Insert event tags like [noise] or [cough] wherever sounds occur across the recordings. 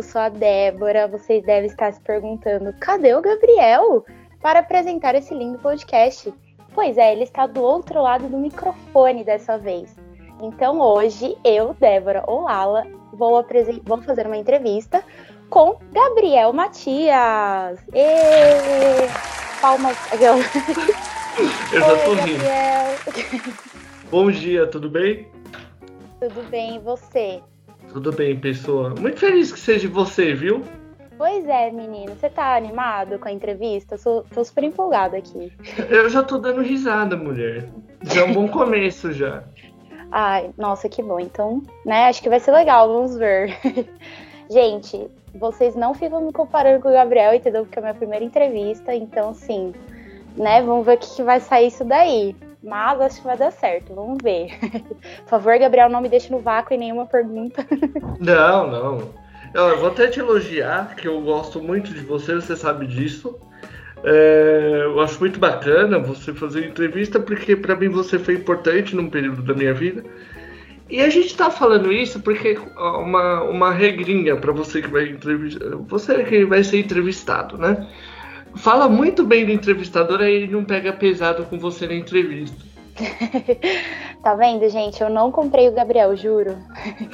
eu sou a Débora. Vocês devem estar se perguntando: cadê o Gabriel para apresentar esse lindo podcast? Pois é, ele está do outro lado do microfone dessa vez. Então hoje eu, Débora Olala, vou, vou fazer uma entrevista com Gabriel Matias. E... Palmas. [laughs] Eu já tô rindo. Bom dia, tudo bem? Tudo bem, e você? Tudo bem, pessoa. Muito feliz que seja você, viu? Pois é, menino. Você tá animado com a entrevista? Sou, tô super empolgada aqui. Eu já tô dando risada, mulher. Já é um bom começo já. [laughs] Ai, nossa, que bom. Então, né, acho que vai ser legal, vamos ver. [laughs] Gente, vocês não ficam me comparando com o Gabriel, entendeu? Porque é a minha primeira entrevista, então, assim, né, vamos ver o que, que vai sair isso daí. Mas acho que vai dar certo, vamos ver. [laughs] Por favor, Gabriel, não me deixe no vácuo em nenhuma pergunta. [laughs] Não, não. Eu vou até te elogiar, que eu gosto muito de você, você sabe disso. É, eu acho muito bacana você fazer entrevista, porque para mim você foi importante num período da minha vida. E a gente tá falando isso porque uma, uma regrinha para você que vai entrevistar, você que vai ser entrevistado, né? Fala muito bem do entrevistador, aí ele não pega pesado com você na entrevista. [laughs] tá vendo, gente? Eu não comprei o Gabriel, juro.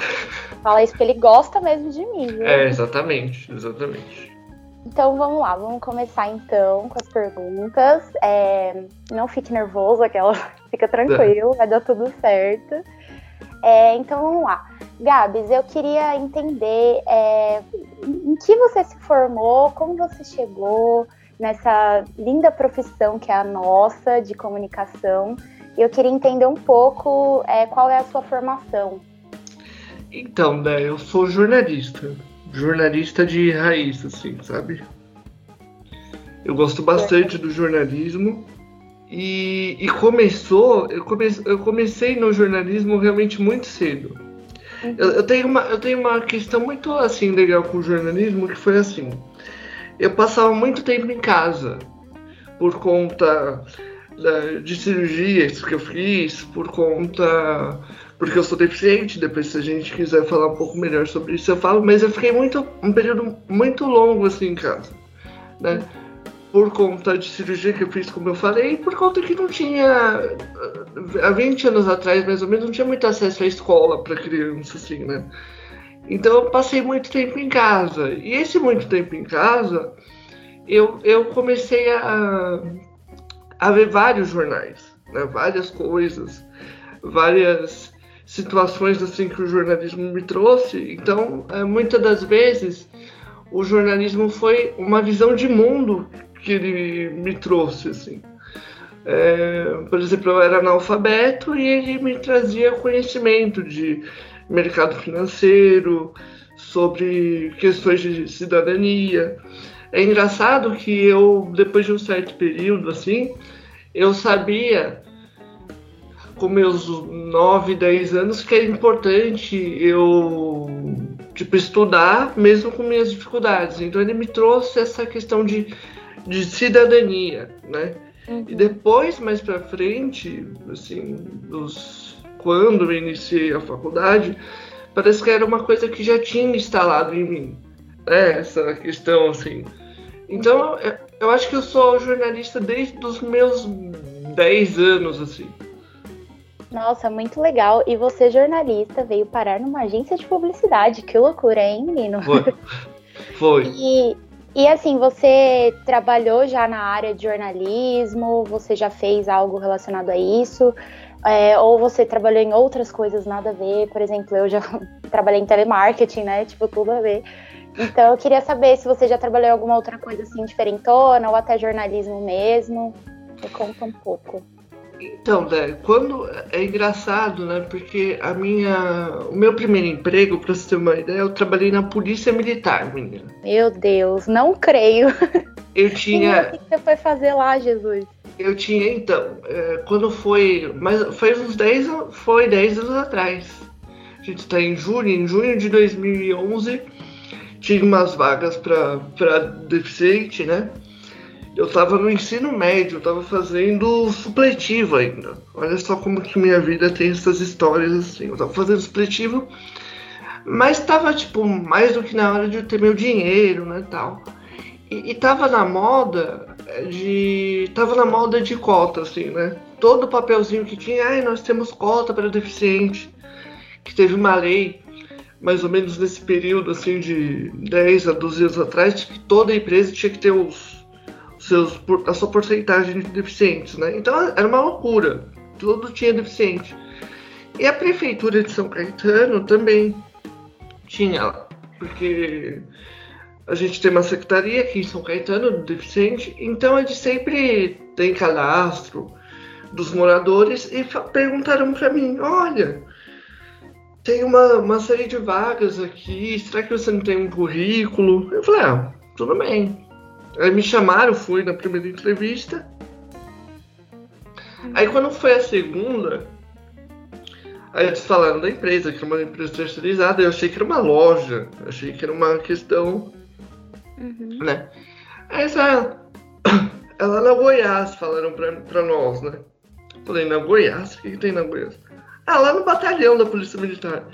[laughs] fala isso porque ele gosta mesmo de mim. Viu? É, exatamente, exatamente. Então vamos lá, vamos começar então com as perguntas. É, não fique nervoso, aquela [laughs] fica tranquilo, vai dar tudo certo. É, então vamos lá. Gabs, eu queria entender é, em que você se formou, como você chegou, nessa linda profissão que é a nossa de comunicação. E eu queria entender um pouco é, qual é a sua formação. Então, né, eu sou jornalista. Jornalista de raiz, assim, sabe? Eu gosto bastante do jornalismo. E, e começou, eu, come, eu comecei no jornalismo realmente muito cedo. Uhum. Eu, eu, tenho uma, eu tenho uma questão muito assim legal com o jornalismo que foi assim eu passava muito tempo em casa por conta de cirurgias que eu fiz, por conta. Porque eu sou deficiente, depois se a gente quiser falar um pouco melhor sobre isso eu falo, mas eu fiquei muito, um período muito longo assim em casa, né? Por conta de cirurgia que eu fiz, como eu falei, e por conta que não tinha, há 20 anos atrás mais ou menos, não tinha muito acesso à escola para criança, assim, né? Então eu passei muito tempo em casa. E esse muito tempo em casa, eu, eu comecei a, a ver vários jornais, né? várias coisas, várias situações assim que o jornalismo me trouxe. Então, é, muitas das vezes, o jornalismo foi uma visão de mundo que ele me trouxe, assim. É, por exemplo, eu era analfabeto e ele me trazia conhecimento de mercado financeiro, sobre questões de cidadania. É engraçado que eu, depois de um certo período, assim, eu sabia, com meus 9, 10 anos, que é importante eu, tipo, estudar mesmo com minhas dificuldades. Então ele me trouxe essa questão de, de cidadania, né? Uhum. E depois, mais pra frente, assim, dos quando eu iniciei a faculdade, parece que era uma coisa que já tinha instalado em mim. Né? Essa questão, assim. Então, eu acho que eu sou jornalista desde os meus 10 anos, assim. Nossa, muito legal. E você, jornalista, veio parar numa agência de publicidade. Que loucura, hein, menino? Foi. Foi. [laughs] E, e assim, você trabalhou já na área de jornalismo? Você já fez algo relacionado a isso? É, ou você trabalhou em outras coisas nada a ver, por exemplo, eu já [laughs] trabalhei em telemarketing, né? Tipo, tudo a ver. Então eu queria saber se você já trabalhou em alguma outra coisa assim diferentona, ou até jornalismo mesmo. Me conta um pouco. Então, Dé, quando é engraçado, né? Porque a minha, o meu primeiro emprego, para você ter uma ideia, eu trabalhei na polícia militar, menina. Meu Deus, não creio. Eu [laughs] tinha. o que você foi fazer lá, Jesus? Eu tinha, então, é, quando foi. Mas foi uns 10, foi 10 anos atrás. A gente está em junho, em junho de 2011, tinha umas vagas para deficiente, né? Eu estava no ensino médio, eu estava fazendo supletivo ainda. Olha só como que minha vida tem essas histórias assim. Eu estava fazendo supletivo, Mas tava, tipo, mais do que na hora de eu ter meu dinheiro, né, tal. E, e tava na moda de... Tava na moda de cota, assim, né? Todo papelzinho que tinha, ai, nós temos cota para deficiente. Que teve uma lei, mais ou menos nesse período, assim, de 10 a 12 anos atrás, que toda empresa tinha que ter os, os seus, a sua porcentagem de deficientes, né? Então era uma loucura. Tudo tinha deficiente. E a prefeitura de São Caetano também tinha, porque a gente tem uma secretaria aqui em São Caetano do deficiente, então eles sempre tem cadastro dos moradores e perguntaram para mim, olha, tem uma, uma série de vagas aqui, será que você não tem um currículo? Eu falei, ah, tudo bem. Aí me chamaram, fui na primeira entrevista. Aí quando foi a segunda, Aí eles falaram da empresa, que era uma empresa terceirizada, eu achei que era uma loja, achei que era uma questão, uhum. né? Aí essa, [coughs] ela na Goiás, falaram pra, pra nós, né? Falei, na Goiás? O que, que tem na Goiás? Ah, lá no batalhão da Polícia Militar.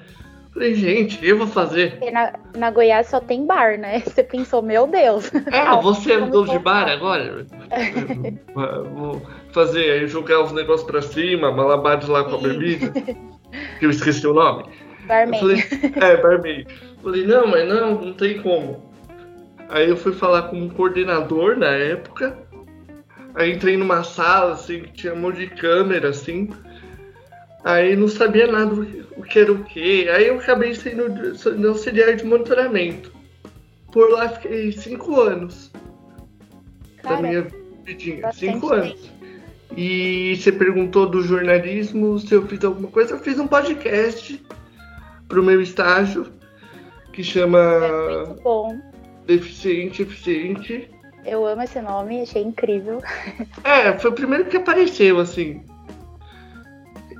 Falei, gente, o que eu vou fazer? Na, na Goiás só tem bar, né? [laughs] Você pensou, meu Deus. É, [laughs] você andou de bar agora? [laughs] vou fazer, jogar os negócios pra cima, malabares lá com a bebida que eu esqueci o nome. Barman. Falei, é, barman. Falei, não, mas não, não tem como. Aí eu fui falar com um coordenador na época. Aí entrei numa sala, assim, que tinha um monte de câmera, assim. Aí não sabia nada o que era o que. Aí eu acabei sendo, sendo auxiliar de monitoramento. Por lá fiquei cinco anos. Cara, da minha vidinha. Cinco anos. E você perguntou do jornalismo, se eu fiz alguma coisa. Eu fiz um podcast pro meu estágio que chama é muito bom. Deficiente Eficiente. Eu amo esse nome, achei incrível. [laughs] É, foi o primeiro que apareceu, assim.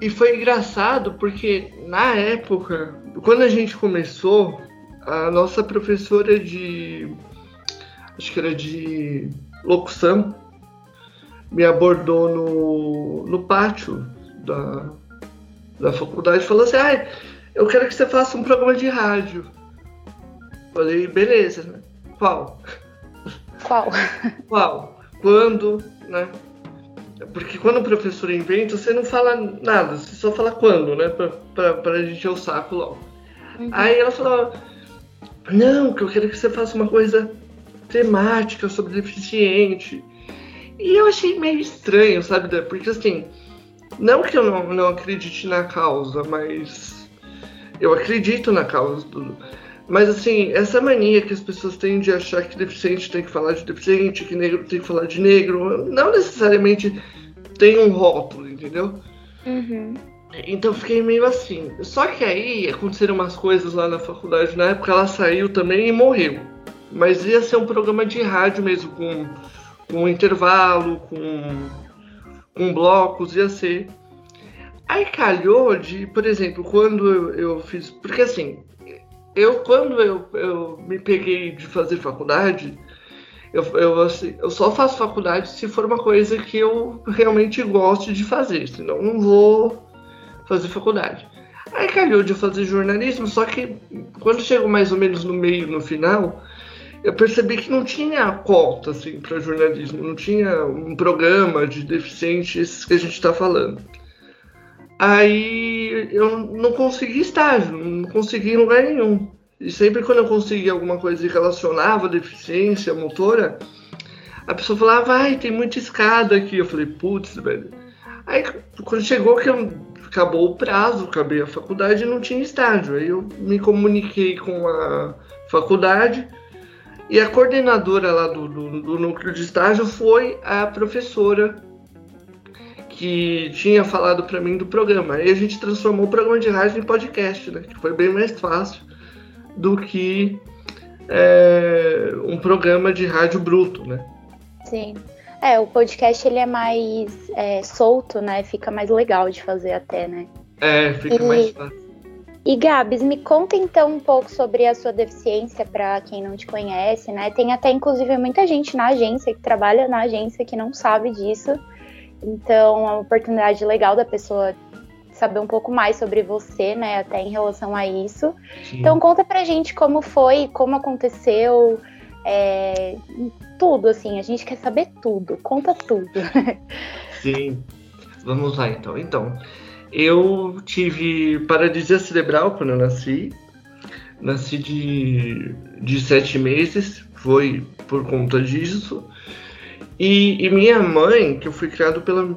E foi engraçado porque na época, quando a gente começou, a nossa professora de. Acho que era de locução, me abordou no, no pátio da, da faculdade e falou assim: ah, eu quero que você faça um programa de rádio. Falei, beleza, né? Qual? Qual? Qual? Quando, né? Porque quando o professor inventa, você não fala nada, você só fala quando, né? Pra, pra, pra gente o saco logo. Uhum. Aí ela falou: Não, que eu quero que você faça uma coisa temática sobre deficiente. E eu achei meio estranho, sabe? Porque assim, não que eu não, não acredite na causa, mas eu acredito na causa. Do, mas assim, essa mania que as pessoas têm de achar que deficiente tem que falar de deficiente, que negro tem que falar de negro, não necessariamente tem um rótulo, entendeu? Uhum. Então fiquei meio assim. Só que aí aconteceram umas coisas lá na faculdade, na época ela saiu também e morreu. Mas ia ser um programa de rádio mesmo, com com intervalo, com, com blocos, ia ser. Aí calhou de, por exemplo, quando eu, eu fiz. Porque assim, eu quando eu, eu me peguei de fazer faculdade, eu, eu, assim, eu só faço faculdade se for uma coisa que eu realmente gosto de fazer, senão não vou fazer faculdade. Aí calhou de fazer jornalismo, só que quando chegou mais ou menos no meio, no final, eu percebi que não tinha cota assim, para jornalismo, não tinha um programa de deficientes que a gente está falando. Aí eu não consegui estágio, não consegui em lugar nenhum. E sempre quando eu conseguia alguma coisa que relacionava deficiência motora, a pessoa falava, vai, tem muita escada aqui. Eu falei, putz, velho. Aí quando chegou que eu, acabou o prazo, acabei a faculdade e não tinha estágio. Aí eu me comuniquei com a faculdade e a coordenadora lá do, do, do núcleo de estágio foi a professora que tinha falado para mim do programa. Aí a gente transformou o programa de rádio em podcast, né? Que foi bem mais fácil do que é, um programa de rádio bruto, né? Sim. É, o podcast ele é mais é, solto, né? Fica mais legal de fazer até, né? É, fica e... mais fácil. E Gabs, me conta então um pouco sobre a sua deficiência para quem não te conhece, né? Tem até inclusive muita gente na agência que trabalha na agência que não sabe disso. Então é uma oportunidade legal da pessoa saber um pouco mais sobre você, né, até em relação a isso. Sim. Então conta pra gente como foi, como aconteceu, é, tudo, assim, a gente quer saber tudo, conta tudo. [laughs] Sim, vamos lá então. Então, eu tive paralisia cerebral quando eu nasci, nasci de, de sete meses, foi por conta disso. E, e minha mãe, que eu fui criado pela,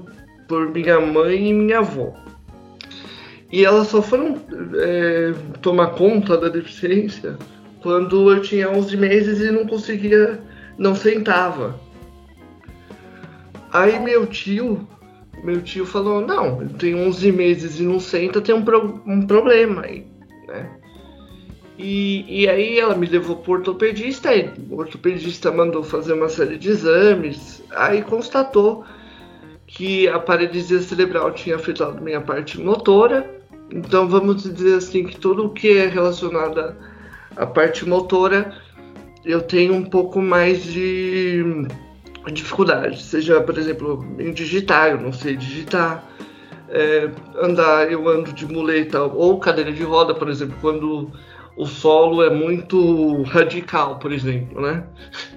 por minha mãe e minha avó. E elas só foram é, tomar conta da deficiência quando eu tinha 11 meses e não conseguia, não sentava. Aí meu tio, meu tio falou, não, tem 11 meses e não senta, tem um, pro, um problema aí, né? E, e aí ela me levou para o ortopedista, e o ortopedista mandou fazer uma série de exames, aí constatou que a paralisia cerebral tinha afetado minha parte motora, então vamos dizer assim que tudo o que é relacionado à parte motora eu tenho um pouco mais de dificuldade, seja por exemplo em digitar, eu não sei digitar, é, andar, eu ando de muleta ou cadeira de roda, por exemplo, quando o solo é muito radical, por exemplo, né?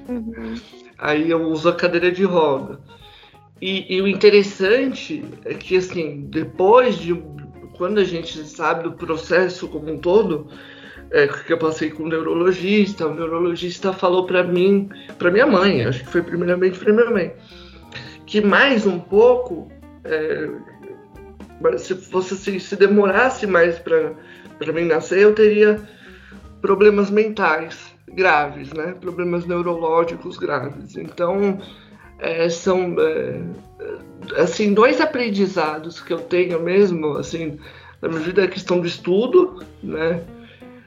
Uhum. Aí eu uso a cadeira de roda. E, e, o interessante é que, assim, depois de. Quando a gente sabe do processo como um todo, é, que eu passei com o neurologista, o neurologista falou para mim, para minha mãe, acho que foi primeiramente para minha mãe, que mais um pouco, é, se fosse se, se demorasse mais para mim nascer, eu teria problemas mentais graves, né? Problemas neurológicos graves. Então, é, são é, assim dois aprendizados que eu tenho mesmo, assim, na medida da questão do estudo, né?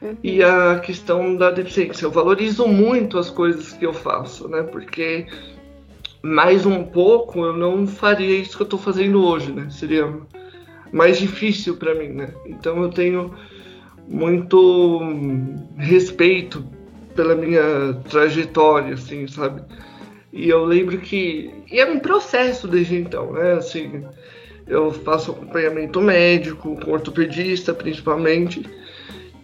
Uhum. E a questão da deficiência. Eu valorizo muito as coisas que eu faço, né? Porque mais um pouco eu não faria isso que eu estou fazendo hoje, né? Seria mais difícil para mim, né? Então eu tenho muito respeito pela minha trajetória, assim, sabe? E eu lembro que e é um processo desde então, né? Assim, eu faço acompanhamento médico, com ortopedista principalmente.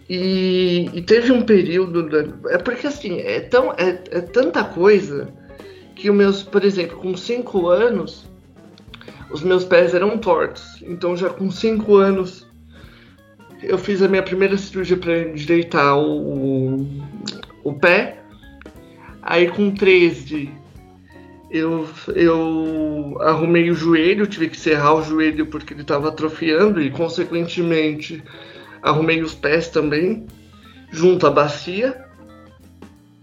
E, e teve um período. Da, é porque assim, é, tão, é, é tanta coisa que os meus, por exemplo, com 5 anos, os meus pés eram tortos. Então já com 5 anos eu fiz a minha primeira cirurgia para endireitar o, o pé. Aí com 13 eu, eu arrumei o joelho, tive que serrar o joelho porque ele estava atrofiando e consequentemente arrumei os pés também, junto à bacia.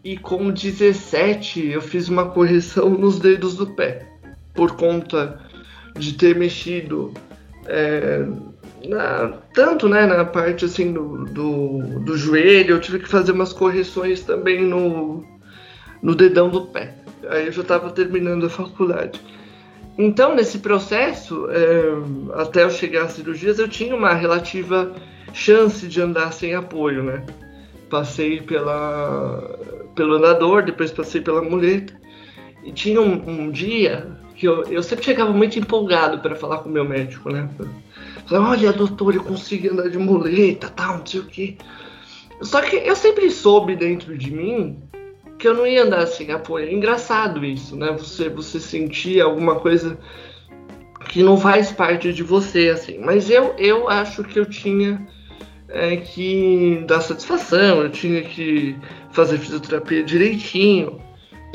E com 17 eu fiz uma correção [laughs] nos dedos do pé, por conta de ter mexido é, na, tanto né, na parte assim do, do, do, joelho, eu tive que fazer umas correções também no, no dedão do pé. Aí eu já estava terminando a faculdade. Então, nesse processo, é, até eu chegar às cirurgias, eu tinha uma relativa chance de andar sem apoio, né? Passei pela, pelo andador, depois passei pela muleta. E tinha um, um dia que eu, eu sempre chegava muito empolgado para falar com o meu médico, né? Olha, doutor, eu consigo andar de muleta, tal, não sei o quê. Só que eu sempre soube dentro de mim que eu não ia andar sem apoio. É engraçado isso, né? Você, você sentir alguma coisa que não faz parte de você, assim. Mas eu, eu acho que eu tinha é, que dar satisfação, eu tinha que fazer fisioterapia direitinho.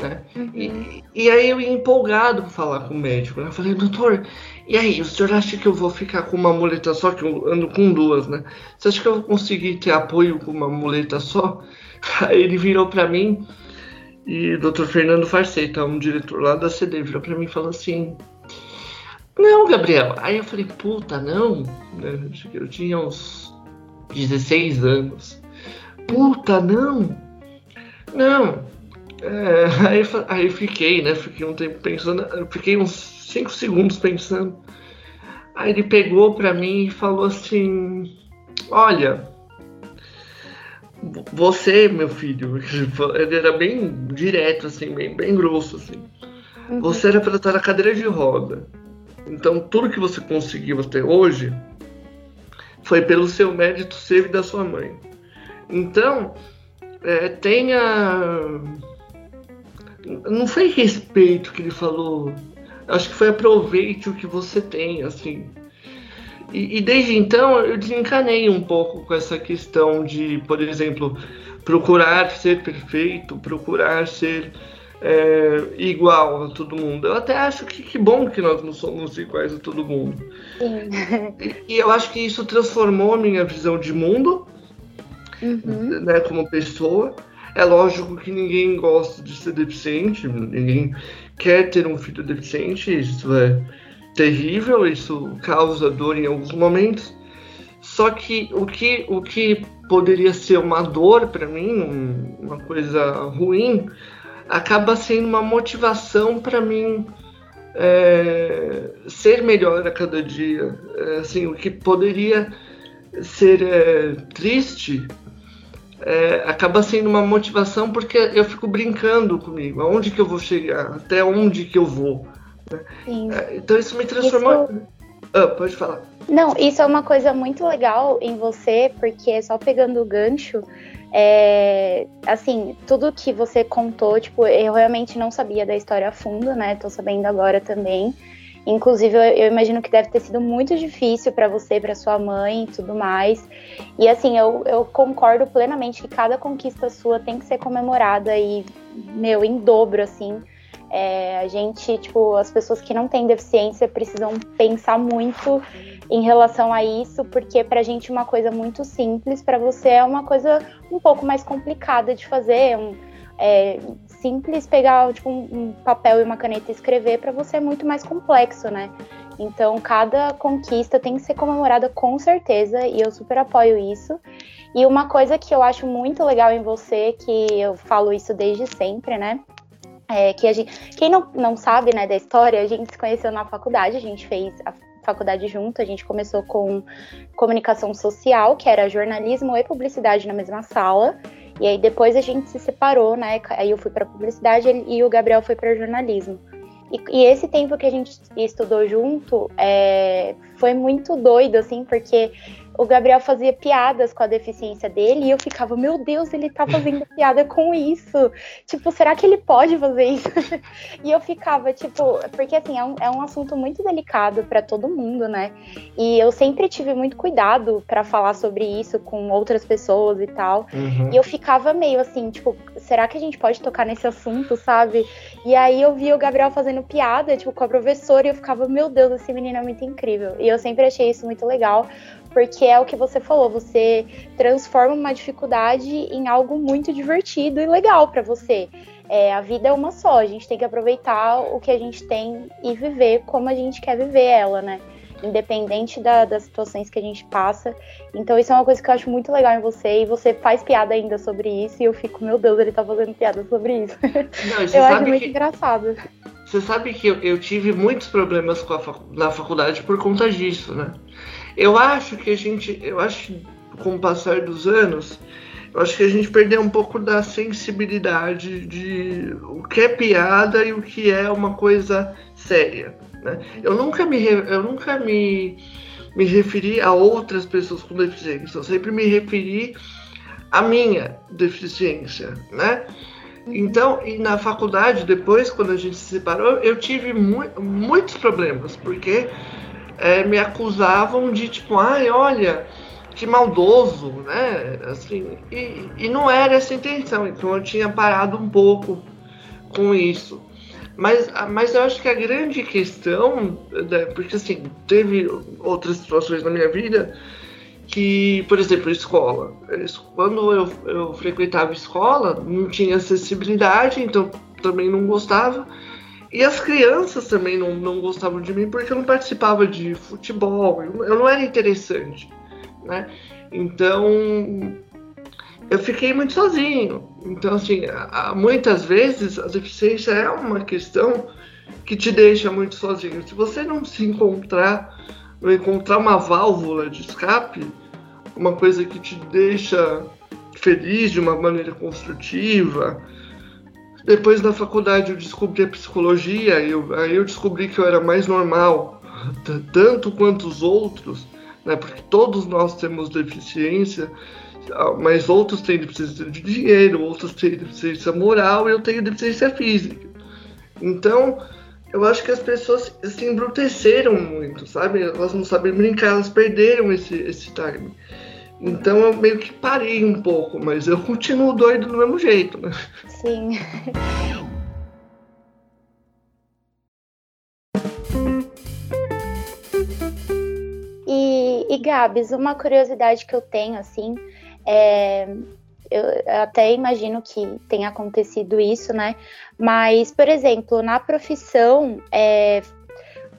Né? Uhum. E, e, aí eu ia empolgado para falar com o médico. Né? Eu falei, doutor, e aí, o senhor acha que eu vou ficar com uma muleta só? Que eu ando com duas, né? Você acha que eu vou conseguir ter apoio com uma muleta só? Aí [laughs] ele virou para mim e o Dr. Fernando Farceta, um diretor lá da CD, virou para mim e falou assim: Não, Gabriel. Aí eu falei: Puta, não. Né? Eu tinha uns 16 anos. Puta, não. Não. É, [laughs] aí, aí fiquei, né? Fiquei um tempo pensando. Fiquei uns cinco segundos pensando. Aí ele pegou para mim e falou assim: Olha, você, meu filho, [laughs] ele era bem direto, assim, bem, bem grosso, assim. Uhum. Você era para estar na cadeira de roda. Então, tudo que você conseguiu até hoje foi pelo seu mérito seu e da sua mãe. Então, é, tenha. Não foi respeito que ele falou. Acho que foi aproveite o que você tem, assim. E, e desde então eu desencanei um pouco com essa questão de, por exemplo, procurar ser perfeito, procurar ser é, igual a todo mundo. Eu até acho que que bom que nós não somos iguais a todo mundo. E, [laughs] e, eu acho que isso transformou a minha visão de mundo, uhum. né, como pessoa. É lógico que ninguém gosta de ser deficiente, ninguém quer ter um filho deficiente, isso é terrível, isso causa dor em alguns momentos. Só que o que, o que poderia ser uma dor para mim, uma coisa ruim, acaba sendo uma motivação para mim é, ser melhor a cada dia. É, assim, o que poderia ser é, triste é, acaba sendo uma motivação porque eu fico brincando comigo. Aonde que eu vou chegar? Até onde que eu vou? É, então isso me transformou. Isso... Ah, pode falar. Não, isso é uma coisa muito legal em você, porque só pegando o gancho, é, assim, tudo que você contou, tipo, eu realmente não sabia da história a fundo, né? Tô sabendo agora também. Inclusive, eu, eu imagino que deve ter sido muito difícil para você, para sua mãe e tudo mais. E assim, eu, eu concordo plenamente que cada conquista sua tem que ser comemorada e, meu, em dobro, assim. É, a gente, tipo, as pessoas que não têm deficiência precisam pensar muito em relação a isso, porque pra gente uma coisa muito simples, para você é uma coisa um pouco mais complicada de fazer. Um, é, simples pegar tipo, um, papel e uma caneta e escrever, para você é muito mais complexo, né? Então, cada conquista tem que ser comemorada com certeza, e eu super apoio isso. E uma coisa que eu acho muito legal em você, que eu falo isso desde sempre, né? É, que a gente, quem não, não sabe né, da história, a gente se conheceu na faculdade, a gente fez a faculdade junto, a gente começou com comunicação social, que era jornalismo e publicidade na mesma sala. E aí depois a gente se separou, né? Aí eu fui para publicidade e o Gabriel foi para jornalismo. E, e, esse tempo que a gente estudou junto é, foi muito doido, assim, porque o Gabriel fazia piadas com a deficiência dele e eu ficava, meu Deus, ele tá fazendo [laughs] piada com isso. Tipo, será que ele pode fazer isso? [laughs] e eu ficava, tipo, porque assim, é um, é um assunto muito delicado para todo mundo, né? E eu sempre tive muito cuidado para falar sobre isso com outras pessoas e tal. Uhum. E eu ficava meio assim, tipo, será que a gente pode tocar nesse assunto, sabe? E aí eu via o Gabriel fazendo piada, tipo, com a professora e eu ficava, meu Deus, esse menino é muito incrível. E eu sempre achei isso muito legal porque é o que você falou, você transforma uma dificuldade em algo muito divertido e legal para você. É, a vida é uma só, a gente tem que aproveitar o que a gente tem e viver como a gente quer viver ela, né? Independente da, das situações que a gente passa. Então, isso é uma coisa que eu acho muito legal em você. E você faz piada ainda sobre isso. E eu fico, meu Deus, ele tá fazendo piada sobre isso. Não, [laughs] eu acho muito que... engraçado. Você sabe que eu, eu, tive muitos problemas na faculdade por conta disso, né? Eu acho que a gente, eu acho que com o passar dos anos, eu acho que a gente perdeu um pouco da sensibilidade de o que é piada e o que é uma coisa séria. Né? Eu nunca me, eu nunca me, me referi a outras pessoas com deficiência, eu sempre me referi à minha deficiência, né? Então, e na faculdade, depois, quando a gente se separou, eu tive mu muitos problemas, porque é, me acusavam de tipo, ai, olha, que maldoso, né? Assim, e, e não era essa a intenção, então eu tinha parado um pouco com isso. Mas, mas eu acho que a grande questão, né, porque assim, teve outras situações na minha vida que, por exemplo, escola. Quando eu, eu frequentava escola, não tinha acessibilidade, então também não gostava. E as crianças também não, não gostavam de mim porque eu não participava de futebol, eu não era interessante, né? Então eu fiquei muito sozinho. Então, assim, muitas vezes a deficiência é uma questão que te deixa muito sozinho. Se você não se encontrar, encontrar uma válvula de escape, uma coisa que te deixa feliz de uma maneira construtiva, depois da faculdade eu descobri a psicologia, eu, aí eu descobri que eu era mais normal, [laughs] tanto quanto os outros, né? Porque todos nós temos deficiência, mas outros têm deficiência de dinheiro, outros têm deficiência moral e eu tenho deficiência física. Então, eu acho que as pessoas se embruteceram muito, sabe? Elas não sabem brincar, elas perderam esse, esse time. Então eu meio que parei um pouco, mas eu continuo doido do mesmo jeito, né? Sim. [laughs] e, e Gabs, uma curiosidade que eu tenho, assim, é, eu até imagino que tenha acontecido isso, né? Mas, por exemplo, na profissão, é,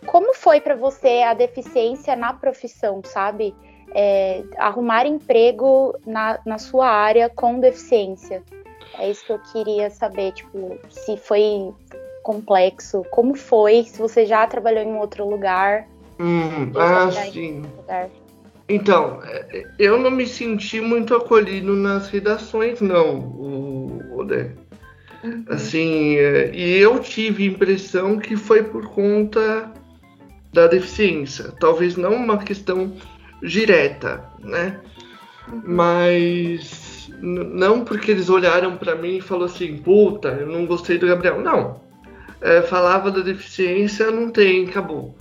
como foi para você a deficiência na profissão, sabe? É, arrumar emprego na, na sua área com deficiência. É isso que eu queria saber, tipo, se foi complexo, como foi, se você já trabalhou em outro lugar. Hum, ah, sim. Lugar. Então, é, eu não me senti muito acolhido nas redações, não, o, o uhum. Assim, é, e eu tive a impressão que foi por conta da deficiência. Talvez não uma questão direta, né? Uhum. Mas não porque eles olharam para mim e falaram assim, puta, eu não gostei do Gabriel. Não. É, falava da deficiência, não tem, acabou.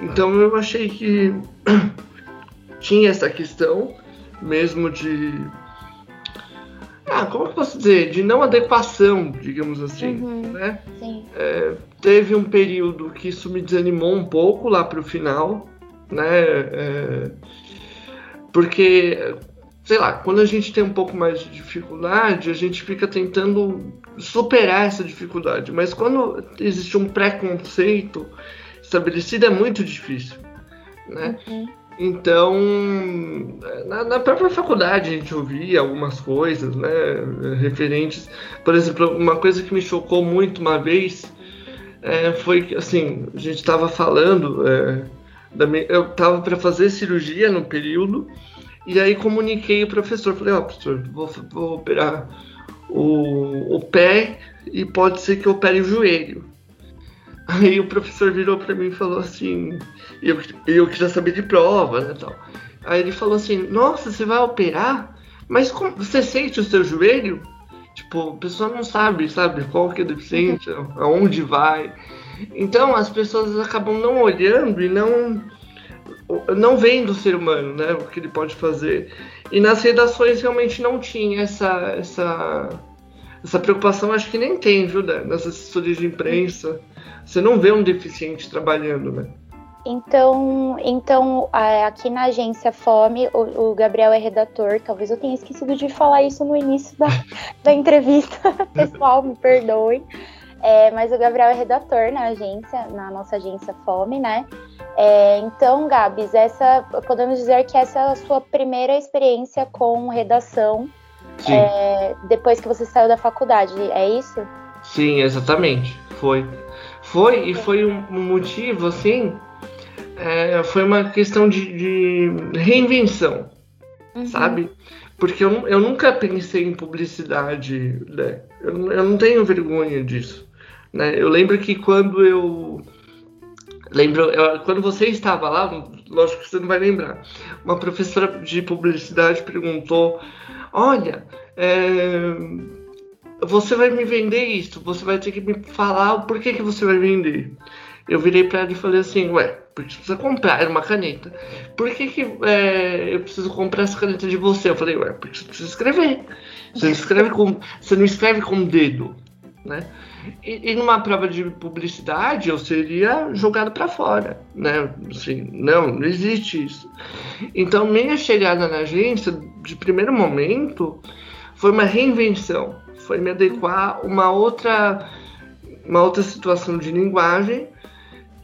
Então eu achei que tinha essa questão mesmo de. Ah, como eu posso dizer? De não adequação, digamos assim. Uhum, né? É, teve um período que isso me desanimou um pouco lá para o final, né? É, porque, sei lá, quando a gente tem um pouco mais de dificuldade, a gente fica tentando superar essa dificuldade. Mas quando existe um preconceito estabelecido, é muito difícil, né? Uhum. Então, na, na, própria faculdade a gente ouvia algumas coisas, né, referentes. Por exemplo, uma coisa que me chocou muito uma vez é, foi que, assim, a gente estava falando, é, da, eu estava para fazer cirurgia no período, e aí comuniquei o professor, falei, ó, oh, professor, vou, vou operar o, o pé e pode ser que eu opere o joelho. Aí o professor virou para mim e falou assim, eu, eu queria saber de prova, né, tal. Aí ele falou assim, nossa, você vai operar? Mas como, você sente o seu joelho? Tipo, a pessoa não sabe, sabe, qual que é a deficiência, aonde vai. Então as pessoas acabam não olhando e não não vendo o ser humano, né, o que ele pode fazer. E nas redações realmente não tinha essa essa essa preocupação, acho que nem tem, viu, né? nas assessorias de imprensa. Você não vê um deficiente trabalhando, né? Então, então aqui na agência Fome, o, o, Gabriel é redator. Talvez eu tenha esquecido de falar isso no início da, [laughs] da entrevista. [laughs] Pessoal, me perdoem. É, mas o Gabriel é redator na agência, na nossa agência Fome, né? É, então, Gabs, essa podemos dizer que essa é a sua primeira experiência com redação é, depois que você saiu da faculdade, é isso? Sim, exatamente. Foi. Foi, e foi um, motivo, assim, é, foi uma questão de, de reinvenção, uhum. sabe? Porque eu, eu nunca pensei em publicidade, né? eu, eu não tenho vergonha disso. Né? Eu lembro que quando eu. Lembro, eu, quando você estava lá, lógico que você não vai lembrar, uma professora de publicidade perguntou: Olha, é, você vai me vender isso, você vai ter que me falar o porquê que você vai vender. Eu virei para ela e falei assim, ué, porque você precisa comprar uma caneta. Por que, que é, eu preciso comprar essa caneta de você? Eu falei, ué, porque você precisa escrever. Você não escreve com, você não escreve com o dedo, né? E, e, numa prova de publicidade eu seria jogado para fora, né? Assim, não, não existe isso. Então minha chegada na agência, de primeiro momento, foi uma reinvenção foi me adequar a uma outra, uma outra situação de linguagem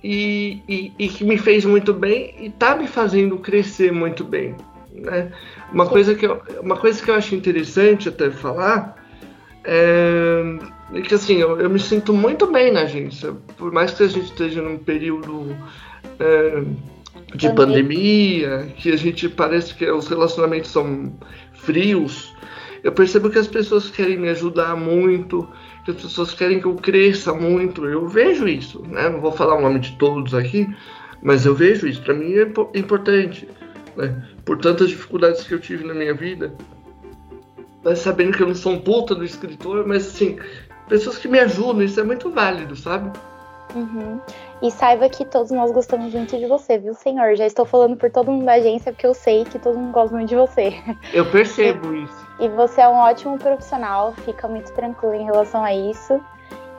e, e, e, que me fez muito bem e está me fazendo crescer muito bem. Né? Uma, coisa que eu, uma coisa que eu acho interessante até falar é, é que assim, eu, eu, me sinto muito bem na agência, por mais que a gente esteja num período é, de pandemia, que a gente parece que os relacionamentos são frios, eu percebo que as pessoas querem me ajudar muito, que as pessoas querem que eu cresça muito. Eu vejo isso, né? Não vou falar o nome de todos aqui, mas eu vejo isso. Para mim é importante, né, por tantas dificuldades que eu tive na minha vida, mas sabendo que eu não sou um puta do escritor, mas assim, pessoas que me ajudam, isso é muito válido, sabe? Uhum. E saiba que todos nós gostamos muito de você, viu, senhor? Já estou falando por todo mundo da agência, porque eu sei que todo mundo gosta muito de você. Eu percebo isso. E você é um ótimo profissional, fica muito tranquilo em relação a isso.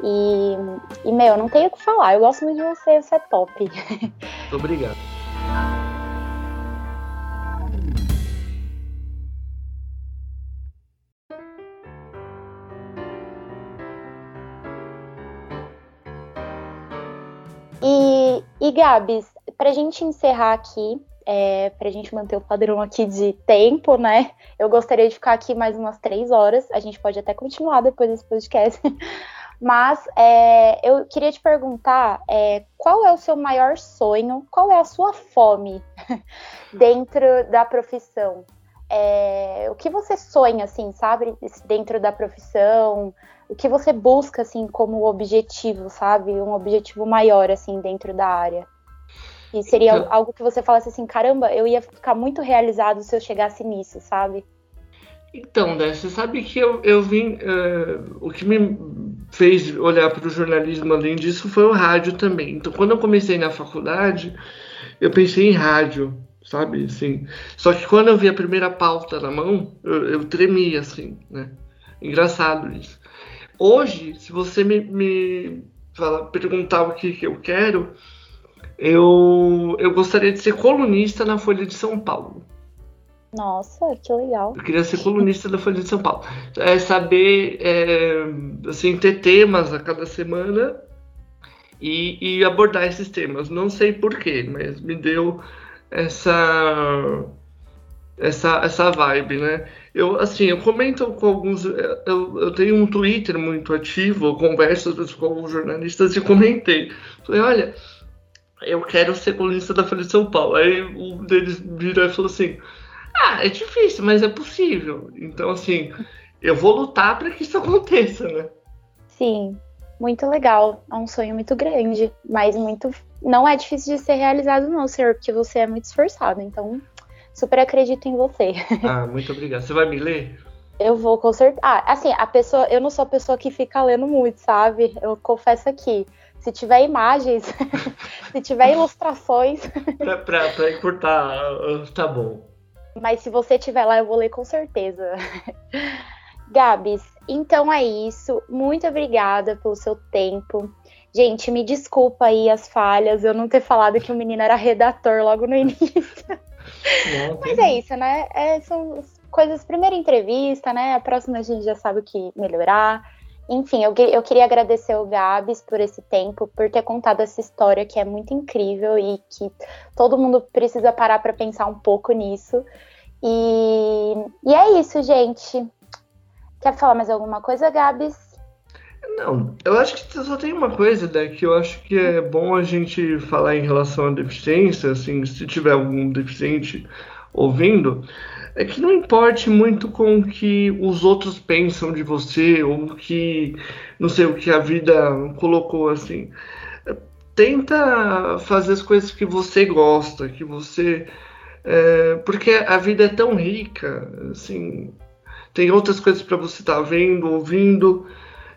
E, e meu, não tenho o que falar. Eu gosto muito de você, você é top. [laughs] Muito obrigado. E, e Gabs, para a gente encerrar aqui, é, para a gente manter o padrão aqui de tempo, né? Eu gostaria de ficar aqui mais umas três horas. A gente pode até continuar depois desse podcast. [laughs] Mas é, eu queria te perguntar é, qual é o seu maior sonho, qual é a sua fome [laughs] dentro da profissão? É, o que você sonha, assim, sabe, dentro da profissão? o que você busca assim como objetivo, sabe? Um objetivo maior assim dentro da área. E seria então, algo que você falasse assim, caramba, eu ia ficar muito realizado se eu chegasse nisso, sabe? Então, né, você sabe que eu, eu vim. Uh, o que me fez olhar para o jornalismo além disso foi o rádio também. Então, quando eu comecei na faculdade, eu pensei em rádio, sabe? Assim, só que quando eu vi a primeira pauta na mão, eu, eu tremia, assim, né? Engraçado isso. Hoje, se você me, me fala, perguntar o que, que eu quero, eu, eu gostaria de ser colunista na Folha de São Paulo. Nossa, que legal. Eu queria ser colunista da Folha de São Paulo. É saber, é, assim, ter temas a cada semana e, e abordar esses temas. Não sei porquê, mas me deu essa essa, essa vibe, né? Eu, assim, eu comento com alguns. Eu, eu tenho um Twitter muito ativo, eu converso com alguns jornalistas e comentei. Falei, olha, eu quero ser colunista da Folha de São Paulo. Aí um deles virou e falou assim: Ah, é difícil, mas é possível. Então, assim, eu vou lutar para que isso aconteça, né? Sim, muito legal. É um sonho muito grande, mas muito. Não é difícil de ser realizado, não, senhor, porque você é muito esforçado. Então, super acredito em você. [laughs] Ah, muito obrigado. Você vai me ler? Eu vou com certeza. Ah, assim, a pessoa, eu não sou a pessoa que fica lendo muito, sabe? Eu confesso aqui. Se tiver imagens, [laughs] se tiver ilustrações. pra encurtar, tá bom. Mas se você tiver lá, eu vou ler com certeza. Gabs, então é isso. Muito obrigada pelo seu tempo. Gente, me desculpa aí as falhas, eu não ter falado que o menino era redator logo no início. Não, Mas é isso, né? É, são coisas, primeira entrevista, né? A próxima a gente já sabe o que melhorar. Enfim, eu, eu queria agradecer o Gabs por esse tempo, por ter contado essa história que é muito incrível e que todo mundo precisa parar para pensar um pouco nisso. E, e é isso, gente. Quer falar mais alguma coisa, Gabs? Não, eu acho que só tem uma coisa, né, que eu acho que é bom a gente falar em relação à deficiência, assim, se tiver algum deficiente ouvindo, é que não importe muito com o que os outros pensam de você, ou que, não sei, o que a vida colocou, assim. Tenta fazer as coisas que você gosta, que você... É, porque a vida é tão rica, assim, tem outras coisas para você estar tá vendo, ouvindo,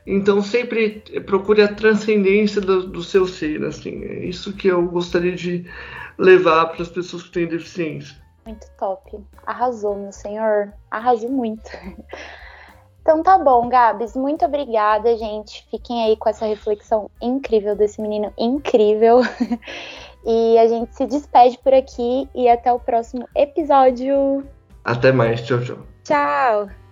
então sempre procure a transcendência do, do, seu ser, assim. É isso que eu gostaria de levar para as pessoas que têm deficiência. Muito top. Arrasou, meu senhor. Arrasou muito. Então tá bom, Gabs. Muito obrigada, gente. Fiquem aí com essa reflexão incrível desse menino incrível. [laughs] E a gente se despede por aqui e até o próximo episódio. Até mais. Tchau, tchau. Tchau.